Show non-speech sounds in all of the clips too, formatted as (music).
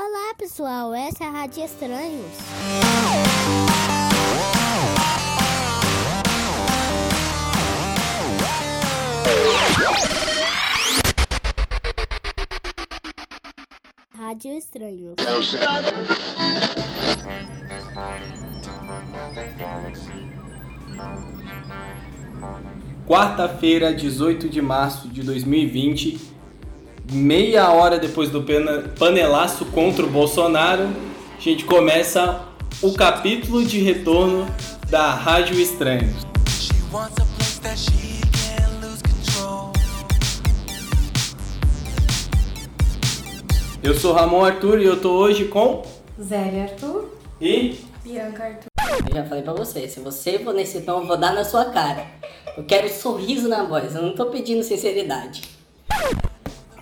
Olá pessoal, essa é a Rádio Estranhos. Rádio Estranhos. Quarta-feira, 18 de março de 2020, meia hora depois do panelaço contra o Bolsonaro, a gente começa o capítulo de retorno da Rádio control. Eu sou Ramon Arthur e eu tô hoje com Zé Arthur. e Bianca Arthur. Eu já falei pra você, se você for nesse tom, eu vou dar na sua cara. Eu quero sorriso na voz, eu não tô pedindo sinceridade.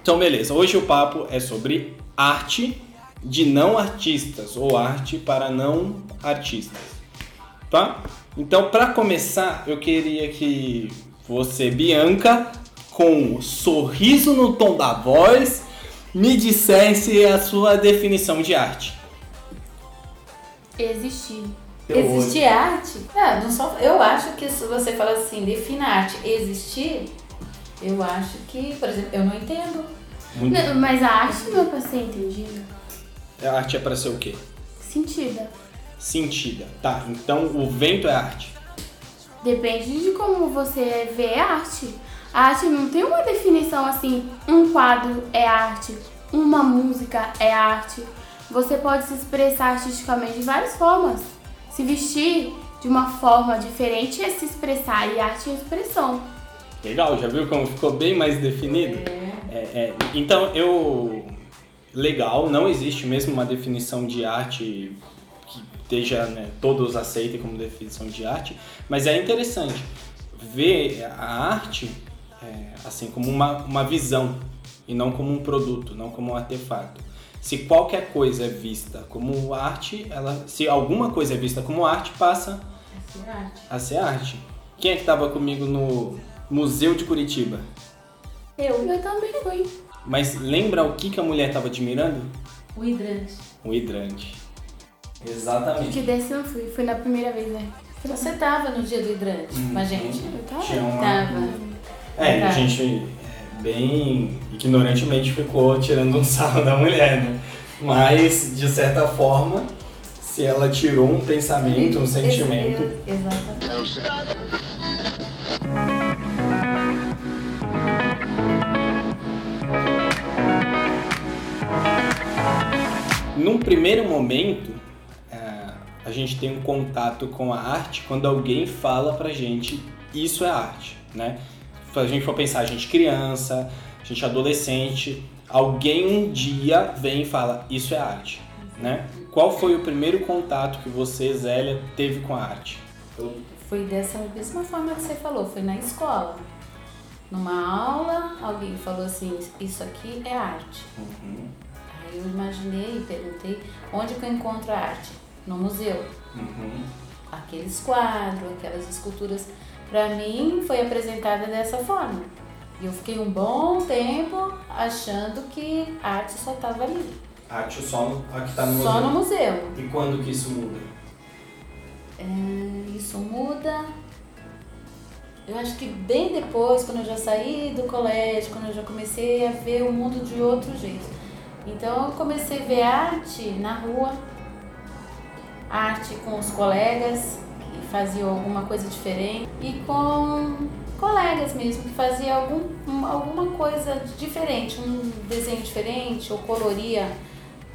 Então, beleza. Hoje o papo é sobre arte de não artistas ou arte para não artistas, tá? Então, para começar, eu queria que você, Bianca, com o sorriso no tom da voz, me dissesse a sua definição de arte. Existir. Eu existir arte? É, não só, eu acho que se você fala assim, defina arte, existir, eu acho que, por exemplo, eu não entendo. Muito... Não, mas a arte não é pra ser entendida. A arte é para ser o quê? Sentida. Sentida. Tá, então o vento é arte. Depende de como você vê a arte. A arte não tem uma definição assim, um quadro é arte, uma música é arte. Você pode se expressar artisticamente de várias formas. Se vestir de uma forma diferente é se expressar, e arte é expressão. Legal, já viu como ficou bem mais definido? É, é, então, eu. Legal, não existe mesmo uma definição de arte que esteja, né, todos aceitem como definição de arte, mas é interessante ver a arte é, assim como uma, uma visão e não como um produto, não como um artefato. Se qualquer coisa é vista como arte, ela, se alguma coisa é vista como arte, passa Essa é arte. a ser arte. Quem é que estava comigo no Museu de Curitiba? Eu. Eu também fui. Mas lembra o que, que a mulher estava admirando? O hidrante. O hidrante. Que Exatamente. desse eu fui, foi na primeira vez, né? Você tava no dia do hidrante com a gente? Uhum. Eu tava. Tinha uma- Tava. É, a gente é, bem ignorantemente ficou tirando um (laughs) sarro da mulher, né? Mas, de certa forma, se ela tirou um pensamento, um sentimento. Exatamente. Num primeiro momento, é, a gente tem um contato com a arte quando alguém fala pra gente isso é arte, né? Se a gente for pensar, a gente criança, a gente adolescente, alguém um dia vem e fala isso é arte, né? Qual foi o primeiro contato que você, Zélia, teve com a arte? Foi dessa mesma forma que você falou, foi na escola. Numa aula, alguém falou assim, isso aqui é arte. Uhum, Aí eu imaginei e perguntei, onde que eu encontro a arte? No museu. uhum. Aqueles quadros, aquelas esculturas, pra mim foi apresentada dessa forma. E eu fiquei um bom tempo achando que a arte só estava ali. A arte só no, a que tá no Só museu. no museu. E quando que isso muda? É, isso muda. Eu acho que bem depois, quando eu já saí do colégio, quando eu já comecei a ver o mundo de outro jeito. Então eu comecei a ver arte na rua, arte com os colegas que faziam alguma coisa diferente e com colegas mesmo que faziam algum, um- alguma coisa diferente, um desenho diferente ou coloria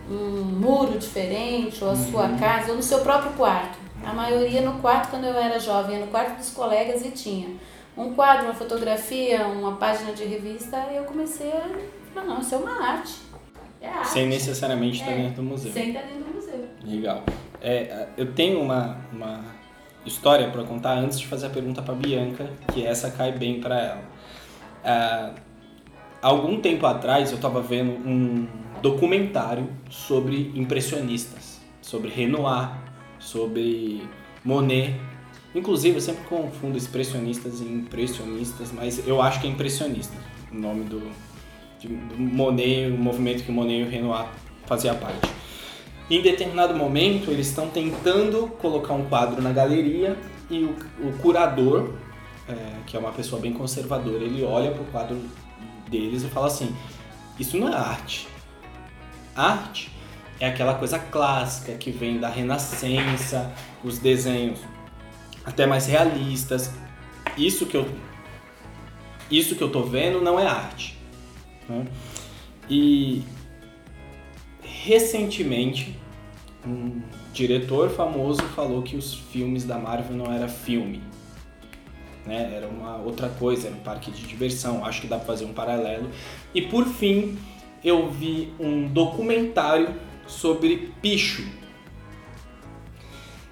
um muro diferente ou a sua casa ou no seu próprio quarto. A maioria no quarto quando eu era jovem, no quarto dos colegas e tinha um quadro, uma fotografia, uma página de revista, e eu comecei a falar, não, isso é uma arte. É. Sem necessariamente estar É, dentro do museu. Sem estar dentro do museu. Legal. É, eu tenho uma, uma história para contar antes de fazer a pergunta para Bianca, que essa cai bem para ela. Ah, algum tempo atrás eu estava vendo um documentário sobre impressionistas, sobre Renoir, sobre Monet. Inclusive, eu sempre confundo expressionistas e impressionistas, mas eu acho que é impressionista o nome do, de- Monet, o movimento que Monet e o Renoir fazia parte. Em determinado momento, eles estão tentando colocar um quadro na galeria e o, o curador, é, que é uma pessoa bem conservadora, ele olha para o quadro deles e fala assim: Isso não é arte. Arte é aquela coisa clássica que vem da Renascença, os desenhos até mais realistas. Isso que eu, isso que eu tô vendo não é arte. Né? E recentemente um diretor famoso falou que os filmes da Marvel não era filme. Né? Era uma outra coisa, era um parque de diversão. Acho que dá pra fazer um paralelo. E por fim, eu vi um documentário sobre Picho.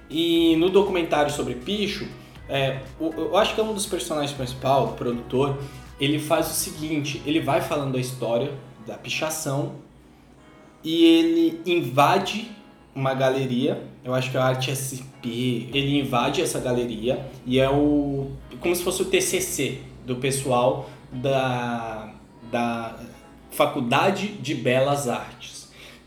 E no documentário sobre Picho, é, eu acho que é um dos personagens principais, o produtor, ele faz o seguinte, ele vai falando a história da pichação e ele invade uma galeria, eu acho que é a Arte SP, ele invade essa galeria e é o como se fosse o TCC do pessoal da, da Faculdade de Belas Artes.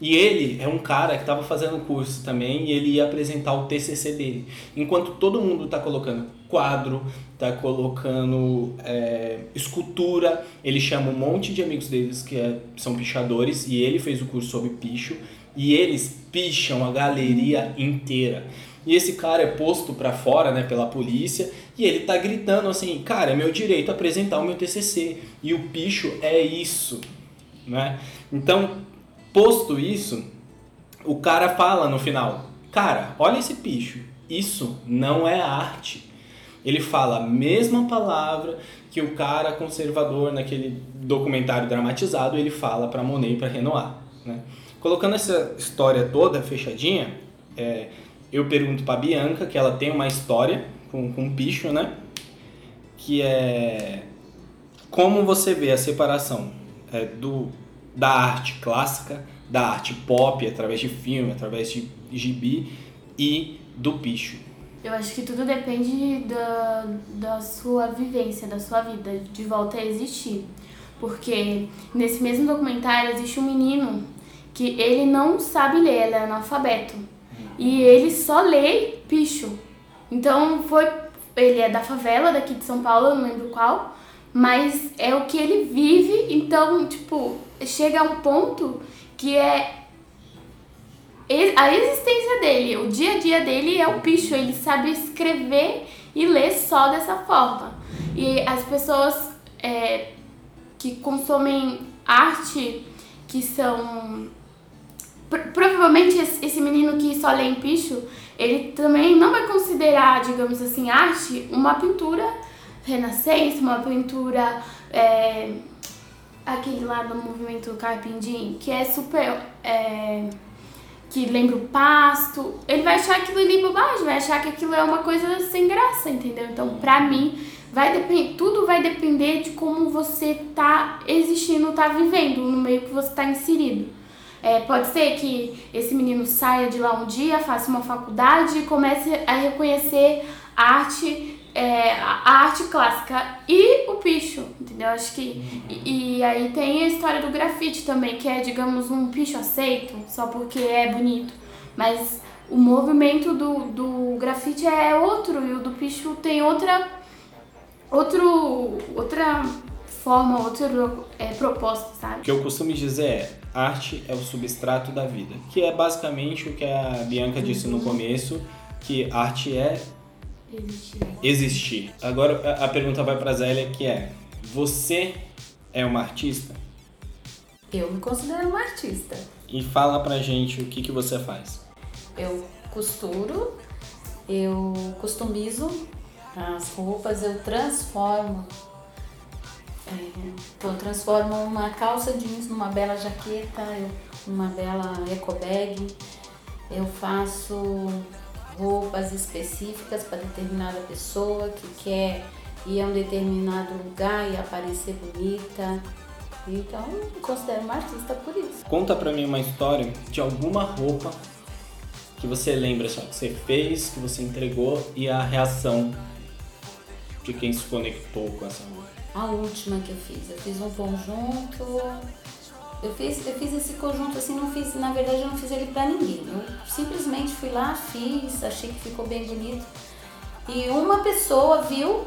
E ele é um cara que estava fazendo curso também e ele ia apresentar o TCC dele. Enquanto todo mundo está colocando quadro, está colocando é, escultura, ele chama um monte de amigos deles que é- são pichadores e ele fez o curso sobre picho e eles picham a galeria inteira. E esse cara é posto pra fora, né, pela polícia, e ele tá gritando assim: "Cara, é meu direito apresentar o meu TCC". E o picho é isso, né? Então, posto isso, o cara fala no final: "Cara, olha esse picho. Isso não é arte". Ele fala a mesma palavra que o cara conservador naquele documentário dramatizado, ele fala para Monet e para Renoir, né? Colocando essa história toda fechadinha, é, eu pergunto para Bianca, que ela tem uma história com, com picho, né? Que é como você vê a separação é, do, da arte clássica, da arte pop, através de filme, através de gibi, e do picho. Eu acho que tudo depende da, da sua vivência, da sua vida, de volta a existir. Porque nesse mesmo documentário existe um menino que ele não sabe ler, ele é analfabeto. E ele só lê picho. Então foi. Ele é da favela daqui de São Paulo, eu não lembro qual. Mas é o que ele vive, então, tipo, chega a um ponto que é a existência dele, o dia a dia dele é o picho, ele sabe escrever e ler só dessa forma. E as pessoas é, que consomem arte, que são. Pro- provavelmente esse menino que só lê em picho, ele também não vai considerar, digamos assim, arte uma pintura renascença, uma pintura. é, aquele lá do movimento Carpindim, que é super. é, que lembra o pasto, ele vai achar aquilo ali bobagem, vai achar que aquilo é uma coisa sem graça, entendeu? Então, pra mim, vai tudo vai depender de como você tá existindo, tá vivendo no meio que você tá inserido. É, pode ser que esse menino saia de lá um dia, faça uma faculdade e comece a reconhecer arte, é, a arte clássica e picho, entendeu? Acho que. E, e aí tem a história do grafite também, que é, digamos, um picho aceito, só porque é bonito. Mas o movimento do, do grafite é outro e o do picho tem outra. Outro, outra forma, outra é, proposta, sabe? O que eu costumo dizer é, arte é o substrato da vida, que é basicamente o que a Bianca disse no começo, que arte é Existir. existir. Agora a- a pergunta vai pra Zélia, que é, você é uma artista? Eu me considero uma artista. E fala pra gente o que, que você faz. Eu costuro, eu customizo as roupas, eu transformo. É, então, eu transformo uma calça jeans numa bela jaqueta, eu, uma bela eco bag. Eu faço roupas específicas para determinada pessoa que quer ir a um determinado lugar e aparecer bonita. Então, eu considero uma artista por isso. Conta pra mim uma história de alguma roupa que você lembra só que você fez, que você entregou e a reação de quem se conectou com essa roupa. A última que eu fiz, eu fiz um conjunto Eu fiz, eu fiz esse conjunto assim, não fiz, na verdade eu não fiz ele pra ninguém. Eu simplesmente fui lá, fiz, achei que ficou bem bonito. E uma pessoa viu,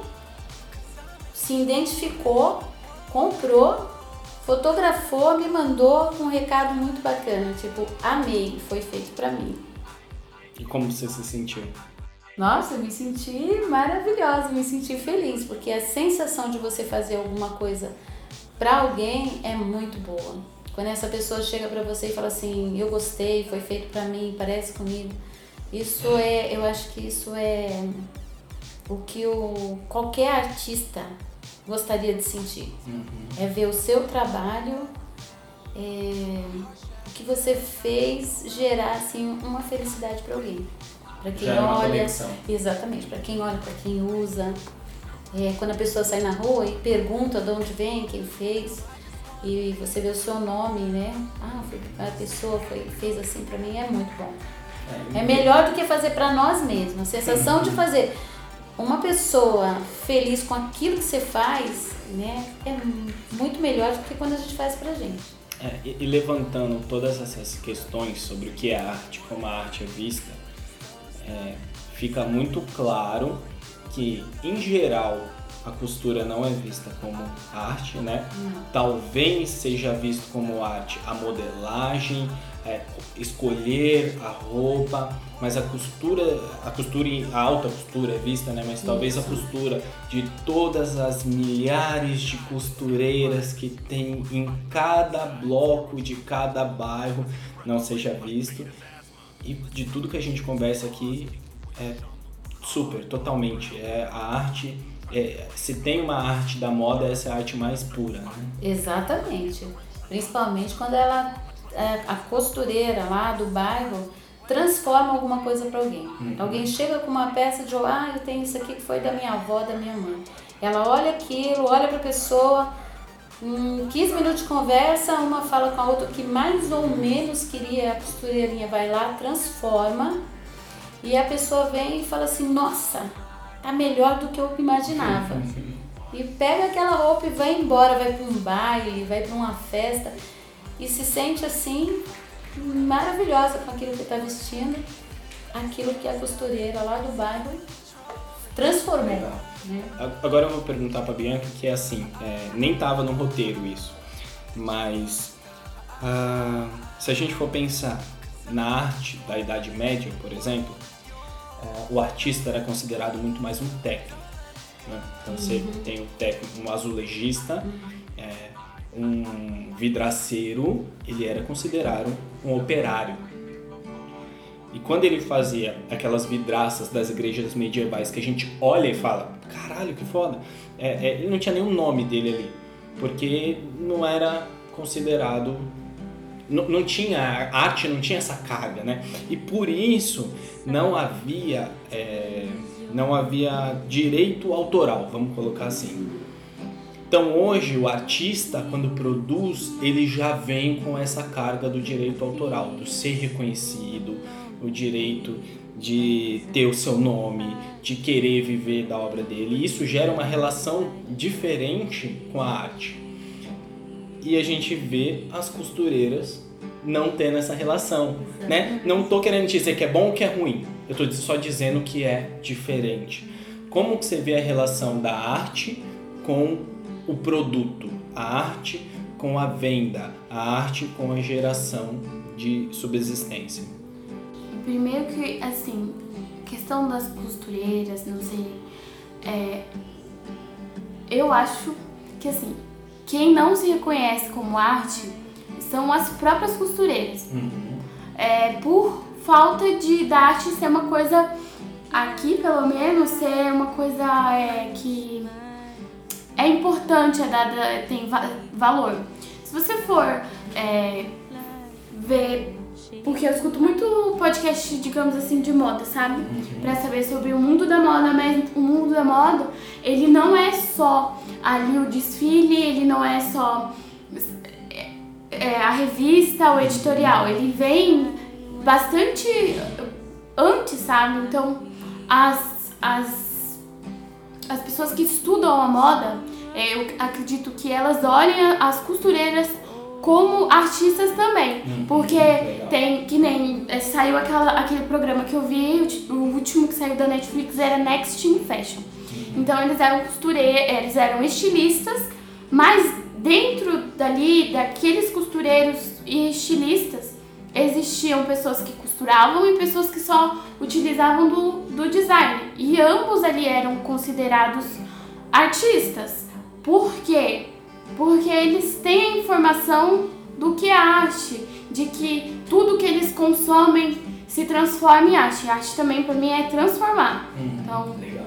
se identificou, comprou, fotografou, me mandou um recado muito bacana, tipo, amei, foi feito pra mim. E como você se sentiu? Nossa, eu me senti maravilhosa, me senti feliz, porque a sensação de você fazer alguma coisa pra alguém é muito boa. Quando essa pessoa chega pra você e fala assim, eu gostei, foi feito pra mim, parece comigo. Isso é, eu acho que isso é o que o, qualquer artista gostaria de sentir. É ver o seu trabalho, é, o que você fez gerar assim uma felicidade pra alguém. Pra quem Já olha, conexão. Exatamente, para quem olha, para quem usa. É, quando a pessoa sai na rua e pergunta de onde vem, quem fez, e você vê o seu nome, né? Ah, a pessoa foi, fez assim para mim, é muito bom. É melhor do que fazer para nós mesmos. A sensação de fazer uma pessoa feliz com aquilo que você faz, né? É muito melhor do que quando a gente faz pra gente. É, e, e levantando todas essas questões sobre o que é arte, como a arte é vista, é, fica muito claro que, em geral, a costura não é vista como arte, né? Talvez seja visto como arte a modelagem, é, escolher a roupa, mas a costura, a costura, a alta costura é vista, né? Mas talvez a costura de todas as milhares de costureiras que tem em cada bloco de cada bairro não seja visto. E de tudo que a gente conversa aqui, é super, totalmente. É a arte, é, se tem uma arte da moda, essa é a arte mais pura, né? Exatamente. Principalmente quando ela, é, a costureira lá do bairro transforma alguma coisa para alguém. Alguém chega com uma peça de, ah, eu tenho isso aqui que foi da minha avó, da minha mãe. Ela olha aquilo, olha para a pessoa, em 15 minutos de conversa, uma fala com a outra que mais ou menos queria, a costureirinha vai lá, transforma, e a pessoa vem e fala assim, nossa, tá melhor do que eu imaginava. E pega aquela roupa e vai embora, vai para um baile, vai para uma festa e se sente assim maravilhosa com aquilo que está vestindo, aquilo que a costureira lá do bairro transformou. Né? Agora eu vou perguntar pra Bianca que é assim, é, nem tava no roteiro isso, mas ah, se a gente for pensar na arte da Idade Média, por exemplo, o artista era considerado muito mais um técnico. né? Então você tem o técnico, um azulejista, é, um vidraceiro, ele era considerado um operário. E quando ele fazia aquelas vidraças das igrejas medievais que a gente olha e fala, caralho, que foda, é, é, ele não tinha nenhum nome dele ali, porque não era considerado. Não, não tinha, a arte não tinha essa carga, né? E por isso não havia, é, não havia direito autoral, vamos colocar assim. Então hoje o artista, quando produz, ele já vem com essa carga do direito autoral, do ser reconhecido, o direito de ter o seu nome, de querer viver da obra dele. Isso gera uma relação diferente com a arte. E a gente vê as costureiras não tendo essa relação, né? Não tô querendo dizer que é bom ou que é ruim. Eu tô só dizendo que é diferente. Como que você vê a relação da arte com o produto, a arte com a venda, a arte com a geração de subsistência? Primeiro que, assim, questão das costureiras, não sei. é, eu acho que, assim, quem não se reconhece como arte são as próprias costureiras. É, por falta de da arte ser uma coisa, aqui pelo menos, ser uma coisa é, que é importante, é dada, tem va- valor. Se você for é, ver porque eu escuto muito podcast, digamos assim, de moda, sabe? Pra saber sobre o mundo da moda, mas o mundo da moda, ele não é só ali o desfile, ele não é só é, a revista, o editorial, ele vem bastante antes, sabe? Então, as, as, as pessoas que estudam a moda, é, eu acredito que elas olhem as costureiras como artistas também. Porque legal. tem que nem é, saiu aquela, aquele programa que eu vi, o o último que saiu da Netflix era Next in Fashion. Então eles eram costureiros, eles eram estilistas, mas dentro dali, daqueles costureiros e estilistas, existiam pessoas que costuravam e pessoas que só utilizavam do, do design. E ambos ali eram considerados artistas. Por quê? Porque eles têm a informação do que é arte, de que tudo que eles consomem se transforma em arte. Arte também para mim é transformar. Então, Legal.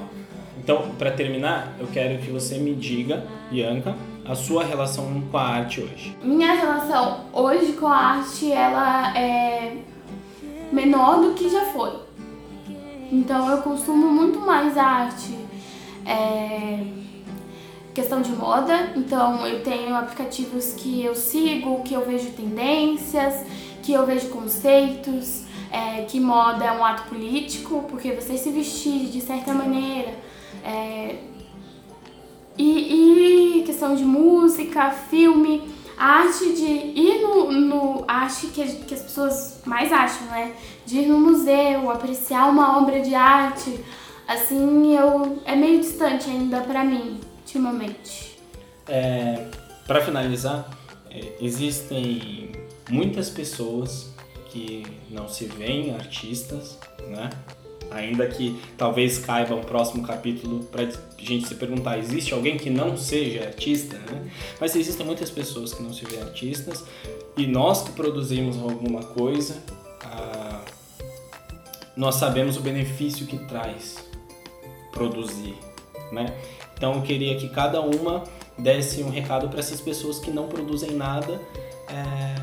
Então, para terminar, eu quero que você me diga, Bianca, a sua relação com a arte hoje. minha relação hoje com a arte ela é menor do que já foi. Então eu consumo muito mais arte. É, questão de moda, então eu tenho aplicativos que eu sigo, que eu vejo tendências, que eu vejo conceitos, é, que moda é um ato político, porque você se vestir de certa maneira. é, e, e questão de música, filme, arte de ir no. no arte que, que as pessoas mais acham, né? De ir no museu, apreciar uma obra de arte, assim, eu é meio distante ainda pra mim, ultimamente. É, para finalizar, é, existem muitas pessoas que não se veem artistas, né? Ainda que talvez caiba um próximo capítulo para gente se perguntar, existe alguém que não seja artista, né? Mas existem muitas pessoas que não se veem artistas e nós que produzimos alguma coisa, ah, nós sabemos o benefício que traz produzir, né? Então eu queria que cada uma desse um recado para essas pessoas que não produzem nada, é,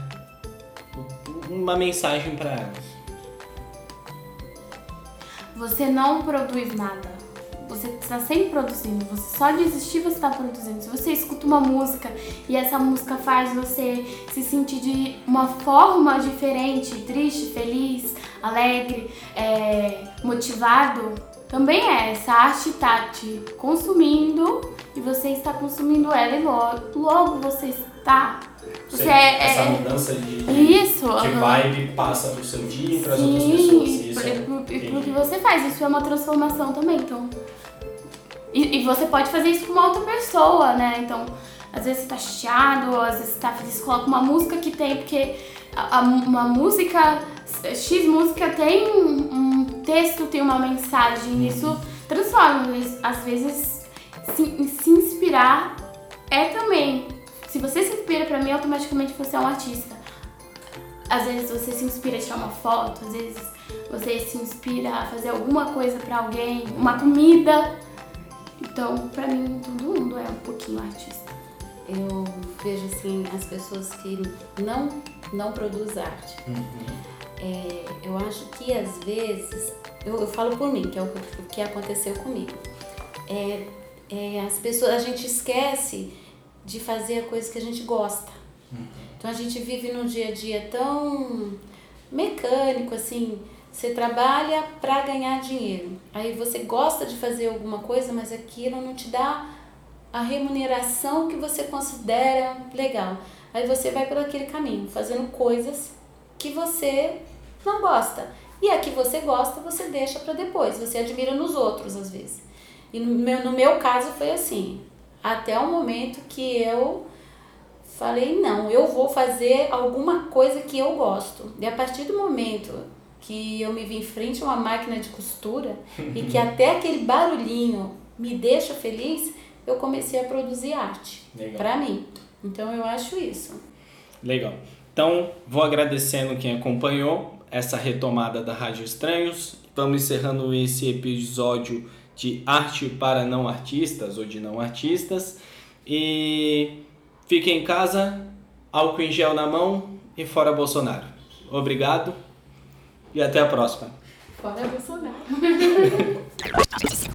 uma mensagem para elas. Você não produz nada. Você está sempre produzindo. Você só de existir você está produzindo. Se você escuta uma música e essa música faz você se sentir de uma forma diferente, triste, feliz, alegre, é, motivado, também é. Essa arte está te consumindo e você está consumindo ela e logo, logo você está. Você é, essa é- mudança de, Isso, de vibe passa do seu dia para as outras pessoas. Isso e é, e pro que você faz, isso é uma transformação também, então. E, e você pode fazer isso com uma outra pessoa, né? Então, às vezes você tá chateado, às vezes você tá feliz, coloca uma música que tem, porque a- a- uma música, X música tem um, um texto, tem uma mensagem, e isso transforma. Às vezes, se, se inspirar é também. Se você se inspira pra mim, automaticamente você é um artista. Às vezes você se inspira a tirar uma foto, às vezes você se inspira a fazer alguma coisa pra alguém, uma comida. Então, pra mim, todo mundo é um pouquinho artista. Eu vejo assim as pessoas que não não produzem arte. É, eu acho que às vezes, eu, eu falo por mim, que é o, que- o que aconteceu comigo. É, é, as pessoas, a gente esquece de fazer a coisa que a gente gosta. Então a gente vive num dia a dia tão mecânico assim. Você trabalha para ganhar dinheiro. Aí você gosta de fazer alguma coisa, mas aquilo não te dá a remuneração que você considera legal. Aí você vai por aquele caminho, fazendo coisas que você não gosta. E a que você gosta, você deixa para depois. Você admira nos outros, às vezes. E no meu, no meu caso foi assim. Até o momento que eu falei, não, eu vou fazer alguma coisa que eu gosto. E a partir do momento que eu me vi em frente a uma máquina de costura e que (laughs) até aquele barulhinho me deixa feliz, eu comecei a produzir arte pra mim. Então eu acho isso. Legal. Então, vou agradecendo quem acompanhou essa retomada da Rádio Estranhos. Vamos encerrando esse episódio de arte para não artistas ou de não artistas. E fiquem em casa, álcool em gel na mão e fora Bolsonaro. Obrigado e até a próxima. Fora Bolsonaro. (laughs)